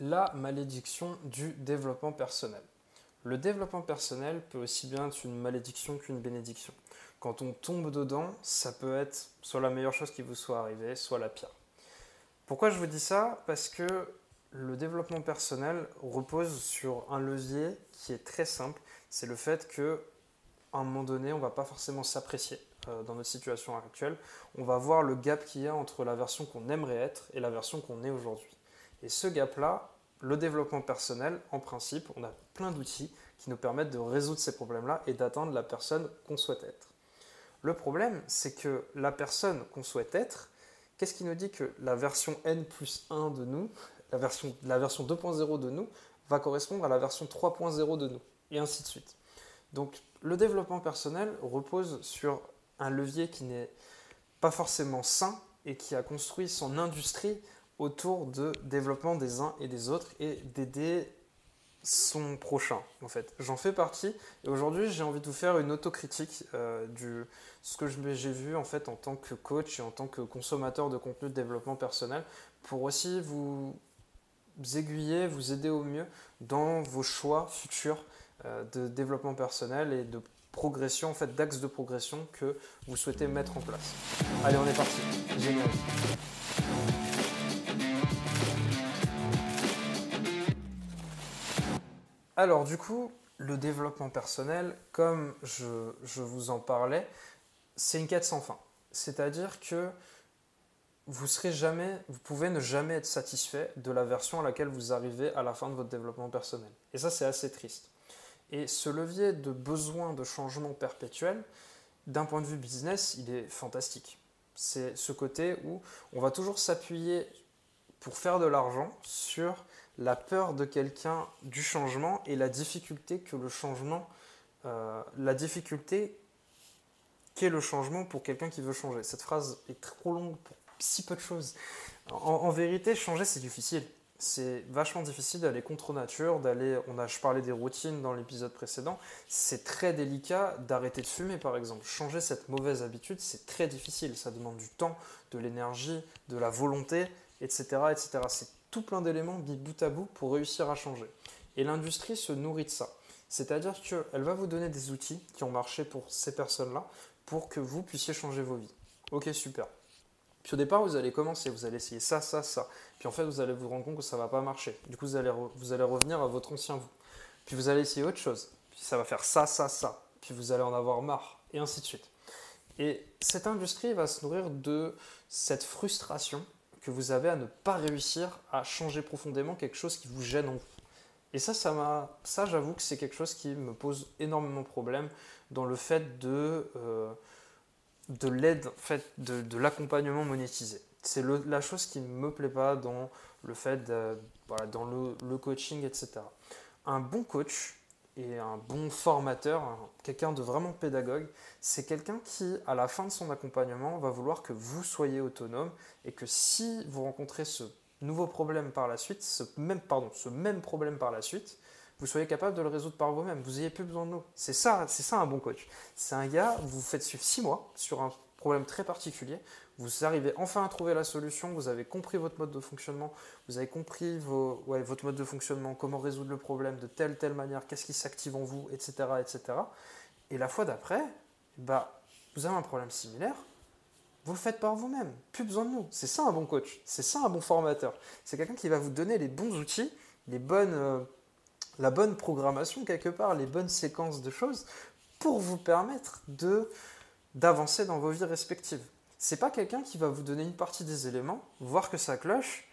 la malédiction du développement personnel. Le développement personnel peut aussi bien être une malédiction qu'une bénédiction. Quand on tombe dedans, ça peut être soit la meilleure chose qui vous soit arrivée, soit la pire. Pourquoi je vous dis ça? Parce que le développement personnel repose sur un levier qui est très simple, c'est le fait que à un moment donné, on ne va pas forcément s'apprécier euh, dans notre situation actuelle. On va voir le gap qu'il y a entre la version qu'on aimerait être et la version qu'on est aujourd'hui. Et ce gap-là, le développement personnel, en principe, on a plein d'outils qui nous permettent de résoudre ces problèmes-là et d'atteindre la personne qu'on souhaite être. Le problème, c'est que la personne qu'on souhaite être, qu'est-ce qui nous dit que la version N plus 1 de nous, la version, la version 2.0 de nous, va correspondre à la version 3.0 de nous, et ainsi de suite. Donc le développement personnel repose sur un levier qui n'est pas forcément sain et qui a construit son industrie autour de développement des uns et des autres et d'aider son prochain en fait. J'en fais partie et aujourd'hui j'ai envie de vous faire une autocritique euh, du ce que j'ai vu en fait en tant que coach et en tant que consommateur de contenu de développement personnel pour aussi vous aiguiller, vous aider au mieux dans vos choix futurs euh, de développement personnel et de progression, en fait, d'axes de progression que vous souhaitez mettre en place. Allez, on est parti. Alors, du coup, le développement personnel, comme je, vous en parlais, c'est une quête sans fin. C'est-à-dire que vous serez jamais, vous pouvez ne jamais être satisfait de la version à laquelle vous arrivez à la fin de votre développement personnel. Et ça, c'est assez triste. Et ce levier de besoin de changement perpétuel, d'un point de vue business, il est fantastique. C'est ce côté où on va toujours s'appuyer pour faire de l'argent sur la peur de quelqu'un du changement et la difficulté que le changement, euh, la difficulté qu'est le changement pour quelqu'un qui veut changer. Cette phrase est trop longue pour si peu de choses. en vérité, changer, c'est difficile c'est vachement difficile d'aller contre nature, d'aller, on a, je parlais des routines dans l'épisode précédent, c'est très délicat d'arrêter de fumer par exemple. Changer cette mauvaise habitude, c'est très difficile, ça demande du temps, de l'énergie, de la volonté, etc. etc. C'est tout plein d'éléments mis bout à bout pour réussir à changer. Et l'industrie se nourrit de ça. C'est-à-dire qu'elle va vous donner des outils qui ont marché pour ces personnes-là pour que vous puissiez changer vos vies. Ok, super. Puis au départ, vous allez commencer, vous allez essayer ça, ça, ça. Puis en fait, vous allez vous rendre compte que ça ne va pas marcher. Du coup, vous allez, vous allez revenir à votre ancien vous. Puis vous allez essayer autre chose. Puis ça va faire ça, ça, ça. Puis vous allez en avoir marre. Et ainsi de suite. Et cette industrie va se nourrir de cette frustration que vous avez à ne pas réussir à changer profondément quelque chose qui vous gêne en vous. Et ça, ça ça, j'avoue que c'est quelque chose qui me pose énormément de problèmes dans le fait de, euh, de l'aide, en fait, de, l'accompagnement monétisé. C'est la chose qui ne me plaît pas dans le fait, de, voilà, dans le, coaching, etc. Un bon coach et un bon formateur, quelqu'un de vraiment pédagogue, c'est quelqu'un qui, à la fin de son accompagnement, va vouloir que vous soyez autonome et que si vous rencontrez ce nouveau problème par la suite, ce même, pardon, ce même problème par la suite, vous soyez capable de le résoudre par vous-même. Vous n'ayez plus besoin de nous. C'est ça, c'est ça un bon coach. C'est un gars, vous faites suivre six mois sur un problème très particulier. Vous arrivez enfin à trouver la solution. Vous avez compris votre mode de fonctionnement. Vous avez compris votre mode de fonctionnement, comment résoudre le problème de telle telle manière, qu'est-ce qui s'active en vous, etc., etc. Et la fois d'après, bah, vous avez un problème similaire. Vous le faites par vous-même. Plus besoin de nous. C'est ça un bon coach. C'est ça un bon formateur. C'est quelqu'un qui va vous donner les bons outils, les bonnes euh, la bonne programmation quelque part, les bonnes séquences de choses pour vous permettre d'avancer dans vos vies respectives. C'est pas quelqu'un qui va vous donner une partie des éléments, voir que ça cloche,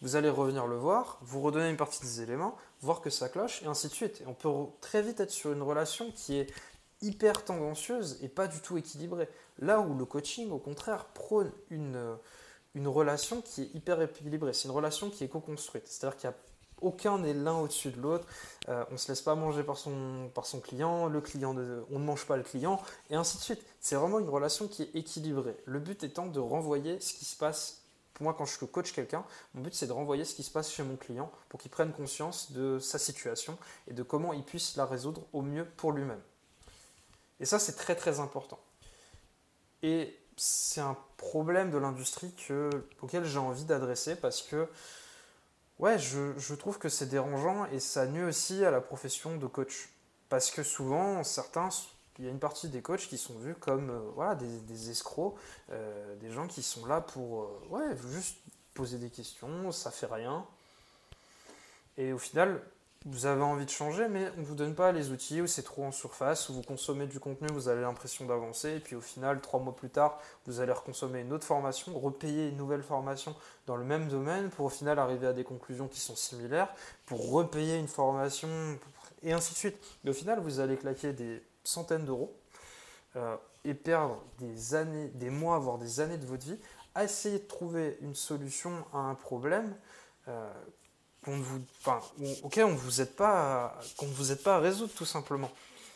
vous allez revenir le voir, vous redonner une partie des éléments, voir que ça cloche, et ainsi de suite. On peut très vite être sur une relation qui est hyper tendancieuse et pas du tout équilibrée. Là où le coaching, au contraire, prône une, une relation qui est hyper équilibrée. C'est une relation qui est co-construite. C'est-à-dire qu'il a aucun n'est l'un au-dessus de l'autre. Euh, on ne se laisse pas manger par son, client, le client on ne mange pas le client, et ainsi de suite. C'est vraiment une relation qui est équilibrée. Le but étant de renvoyer ce qui se passe. Moi, quand je coach quelqu'un, mon but c'est de renvoyer ce qui se passe chez mon client pour qu'il prenne conscience de sa situation et de comment il puisse la résoudre au mieux pour lui-même. Et ça, c'est très très important. Et c'est un problème de l'industrie auquel j'ai envie d'adresser parce que Ouais, je, je trouve que c'est dérangeant et ça nuit aussi à la profession de coach. Parce que souvent, certains, il y a une partie des coachs qui sont vus comme euh, voilà, des, escrocs, euh, des gens qui sont là pour euh, ouais, juste poser des questions, ça fait rien. Et au final, vous avez envie de changer, mais on ne vous donne pas les outils, ou c'est trop en surface, ou vous consommez du contenu, vous avez l'impression d'avancer, et puis au final, trois mois plus tard, vous allez reconsommer une autre formation, repayer une nouvelle formation dans le même domaine, pour au final arriver à des conclusions qui sont similaires, pour repayer une formation, et ainsi de suite. Mais au final, vous allez claquer des centaines d'euros, euh, et perdre des années, des mois, voire des années de votre vie, à essayer de trouver une solution à un problème euh, vous, enfin, on vous aide pas, qu'on ne vous aide pas à résoudre tout simplement.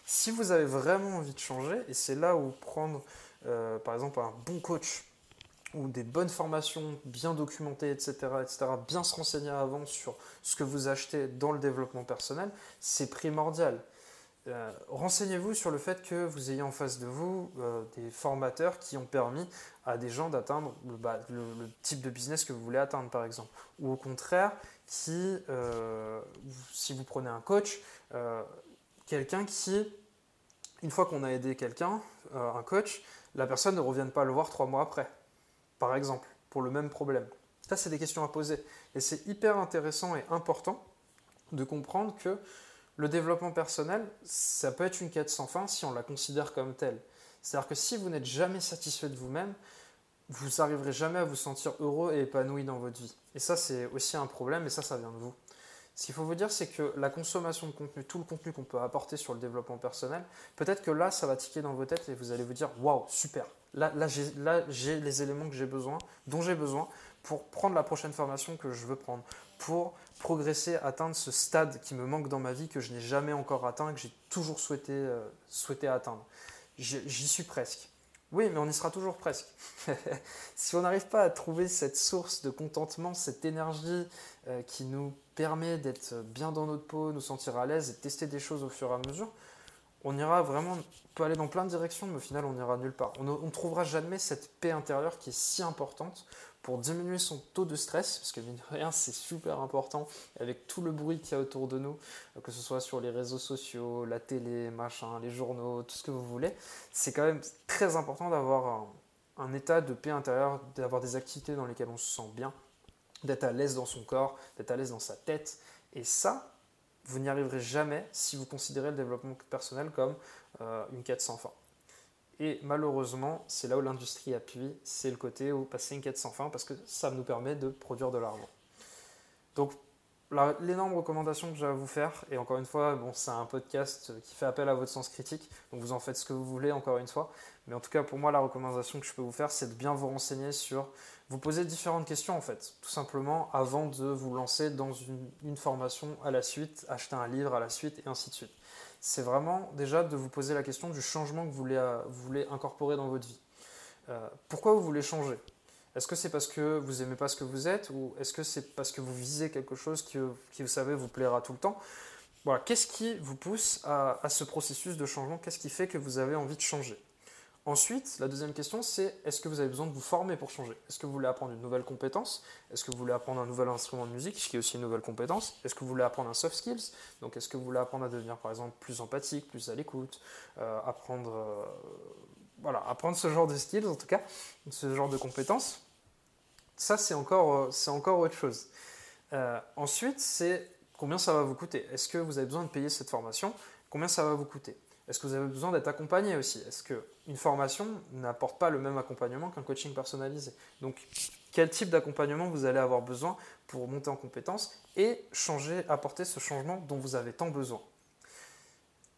Si vous avez vraiment envie de changer, et c'est là où prendre euh, par exemple un bon coach ou des bonnes formations bien documentées, etc., etc., bien se renseigner avant sur ce que vous achetez dans le développement personnel, c'est primordial. Euh, renseignez-vous sur le fait que vous ayez en face de vous euh, des formateurs qui ont permis à des gens d'atteindre bah, le, type de business que vous voulez atteindre, par exemple. Ou au contraire, qui, euh, si vous prenez un coach, quelqu'un qui, une fois qu'on a aidé quelqu'un, un coach, la personne ne revienne pas le voir trois mois après, par exemple, pour le même problème. Ça, c'est des questions à poser. Et c'est hyper intéressant et important de comprendre que le développement personnel, ça peut être une quête sans fin si on la considère comme telle. C'est-à-dire que si vous n'êtes jamais satisfait de vous-même, vous n'arriverez jamais à vous sentir heureux et épanoui dans votre vie. Et ça, c'est aussi un problème, et ça, ça vient de vous. Ce qu'il faut vous dire, c'est que la consommation de contenu, tout le contenu qu'on peut apporter sur le développement personnel, peut-être que là, ça va tiquer dans vos têtes et vous allez vous dire Waouh, super Là, là j'ai les éléments que besoin, dont j'ai besoin pour prendre la prochaine formation que je veux prendre, pour progresser, atteindre ce stade qui me manque dans ma vie, que je n'ai jamais encore atteint, que j'ai toujours souhaité, euh, souhaité atteindre. J'y suis presque. Oui, mais on y sera toujours presque. si on n'arrive pas à trouver cette source de contentement, cette énergie euh, qui nous permet d'être bien dans notre peau, nous sentir à l'aise et tester des choses au fur et à mesure, on ira vraiment, on peut aller dans plein de directions, mais au final, on n'ira nulle part. On ne trouvera jamais cette paix intérieure qui est si importante pour diminuer son taux de stress, parce que mine de rien, c'est super important, avec tout le bruit qu'il y a autour de nous, que ce soit sur les réseaux sociaux, la télé, machin, les journaux, tout ce que vous voulez, c'est quand même très important d'avoir un, état de paix intérieure, d'avoir des activités dans lesquelles on se sent bien, d'être à l'aise dans son corps, d'être à l'aise dans sa tête. Et ça, vous n'y arriverez jamais si vous considérez le développement personnel comme euh, une quête sans fin. Et malheureusement, c'est là où l'industrie appuie, c'est le côté où passer une quête sans fin parce que ça nous permet de produire de l'argent. Donc, l'énorme recommandation que j'ai à vous faire, et encore une fois, bon, c'est un podcast qui fait appel à votre sens critique, donc vous en faites ce que vous voulez, encore une fois. Mais en tout cas, pour moi, la recommandation que je peux vous faire, c'est de bien vous renseigner sur, vous poser différentes questions en fait, tout simplement avant de vous lancer dans une, une formation à la suite, acheter un livre à la suite, et ainsi de suite c'est vraiment déjà de vous poser la question du changement que vous voulez, euh, incorporer dans votre vie. Euh, pourquoi vous voulez changer? Est-ce que c'est parce que vous n'aimez pas ce que vous êtes ou est-ce que c'est parce que vous visez quelque chose qui, vous savez, vous plaira tout le temps? Voilà, qu'est-ce qui vous pousse à ce processus de changement? Qu'est-ce qui fait que vous avez envie de changer? Ensuite, la deuxième question, c'est est-ce que vous avez besoin de vous former pour changer? Est-ce que vous voulez apprendre une nouvelle compétence? Est-ce que vous voulez apprendre un nouvel instrument de musique, ce qui est aussi une nouvelle compétence? Est-ce que vous voulez apprendre un soft skills? Donc, est-ce que vous voulez apprendre à devenir, par exemple, plus empathique, plus à l'écoute euh, Apprendre, euh, voilà, apprendre ce genre de skills, en tout cas, ce genre de compétences? Ça, c'est encore, euh, c'est encore autre chose. ensuite, c'est combien ça va vous coûter? Est-ce que vous avez besoin de payer cette formation? Combien ça va vous coûter? Est-ce que vous avez besoin d'être accompagné aussi? Est-ce qu'une formation n'apporte pas le même accompagnement qu'un coaching personnalisé? Donc, quel type d'accompagnement vous allez avoir besoin pour monter en compétence et changer, apporter ce changement dont vous avez tant besoin?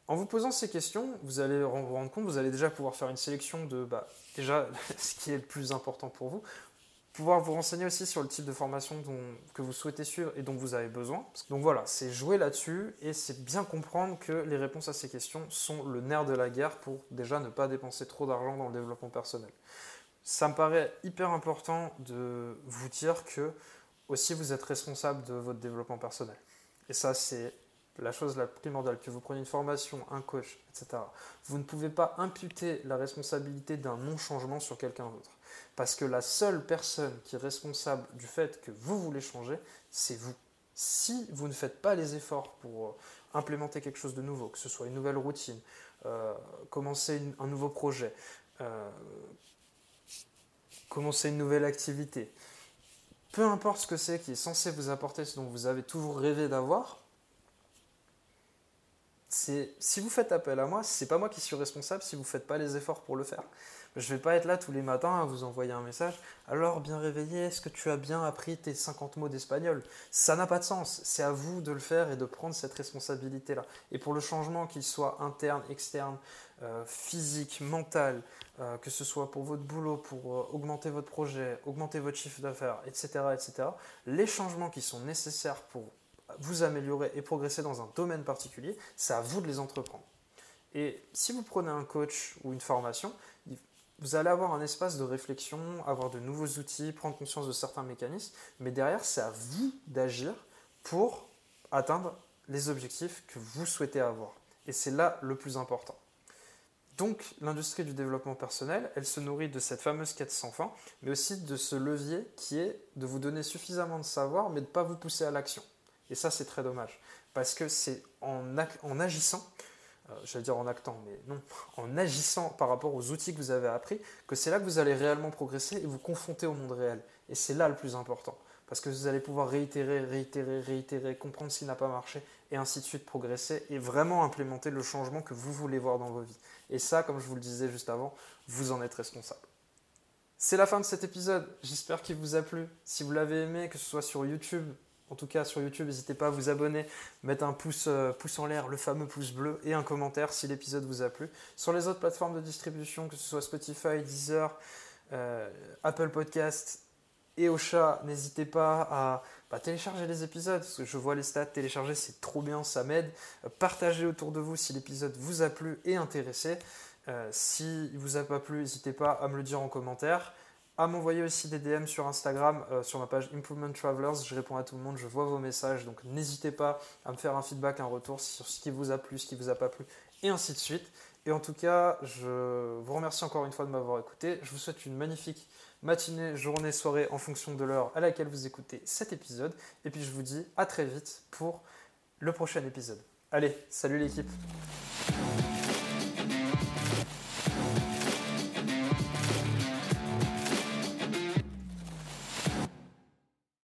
En vous posant ces questions, vous allez vous rendre compte, vous allez déjà pouvoir faire une sélection de bah, déjà ce qui est le plus important pour vous, pouvoir vous renseigner aussi sur le type de formation que vous souhaitez suivre et dont vous avez besoin. Donc voilà, c'est jouer là-dessus et c'est bien comprendre que les réponses à ces questions sont le nerf de la guerre pour déjà ne pas dépenser trop d'argent dans le développement personnel. Ça me paraît hyper important de vous dire que aussi vous êtes responsable de votre développement personnel. Et ça, c'est la chose la primordiale, que vous preniez une formation, un coach, etc. Vous ne pouvez pas imputer la responsabilité d'un non-changement sur quelqu'un d'autre. Parce que la seule personne qui est responsable du fait que vous voulez changer, c'est vous. Si vous ne faites pas les efforts pour euh, implémenter quelque chose de nouveau, que ce soit une nouvelle routine, euh, commencer un nouveau projet, euh, commencer une nouvelle activité, peu importe ce que c'est qui est censé vous apporter ce dont vous avez toujours rêvé d'avoir, si vous faites appel à moi, c'est pas moi qui suis responsable si vous ne faites pas les efforts pour le faire. Je vais pas être là tous les matins à vous envoyer un message. Alors, bien réveillé, est-ce que tu as bien appris tes 50 mots d'espagnol? Ça n'a pas de sens. C'est à vous de le faire et de prendre cette responsabilité-là. Et pour le changement, qu'il soit interne, externe, euh, physique, mental, euh, que ce soit pour votre boulot, pour euh, augmenter votre projet, augmenter votre chiffre d'affaires, etc., etc., les changements qui sont nécessaires pour vous améliorer et progresser dans un domaine particulier, c'est à vous de les entreprendre. Et si vous prenez un coach ou une formation, vous allez avoir un espace de réflexion, avoir de nouveaux outils, prendre conscience de certains mécanismes, mais derrière, c'est à vous d'agir pour atteindre les objectifs que vous souhaitez avoir. Et c'est là le plus important. Donc l'industrie du développement personnel, elle se nourrit de cette fameuse quête sans fin, mais aussi de ce levier qui est de vous donner suffisamment de savoir, mais de ne pas vous pousser à l'action. Et ça, c'est très dommage. Parce que c'est en, agissant, euh, j'allais dire en actant, mais non, en agissant par rapport aux outils que vous avez appris, que c'est là que vous allez réellement progresser et vous confronter au monde réel. Et c'est là le plus important. Parce que vous allez pouvoir réitérer, réitérer, réitérer, comprendre ce qui n'a pas marché, et ainsi de suite progresser, et vraiment implémenter le changement que vous voulez voir dans vos vies. Et ça, comme je vous le disais juste avant, vous en êtes responsable. C'est la fin de cet épisode. J'espère qu'il vous a plu. Si vous l'avez aimé, que ce soit sur YouTube, en tout cas sur YouTube, n'hésitez pas à vous abonner, mettre un pouce, euh, pouce en l'air, le fameux pouce bleu, et un commentaire si l'épisode vous a plu. Sur les autres plateformes de distribution, que ce soit Spotify, Deezer, euh, Apple Podcast et Ocha, n'hésitez pas à bah, télécharger les épisodes, parce que je vois les stats, télécharger c'est trop bien, ça m'aide. partagez autour de vous si l'épisode vous a plu et intéressé. Euh, si il vous a pas plu, n'hésitez pas à me le dire en commentaire à m'envoyer aussi des DM sur Instagram, euh, sur ma page Improvement Travelers. Je réponds à tout le monde, je vois vos messages, donc n'hésitez pas à me faire un feedback, un retour sur ce qui vous a plu, ce qui vous a pas plu, et ainsi de suite. Et en tout cas, je vous remercie encore une fois de m'avoir écouté. Je vous souhaite une magnifique matinée, journée, soirée en fonction de l'heure à laquelle vous écoutez cet épisode. Et puis je vous dis à très vite pour le prochain épisode. Allez, salut l'équipe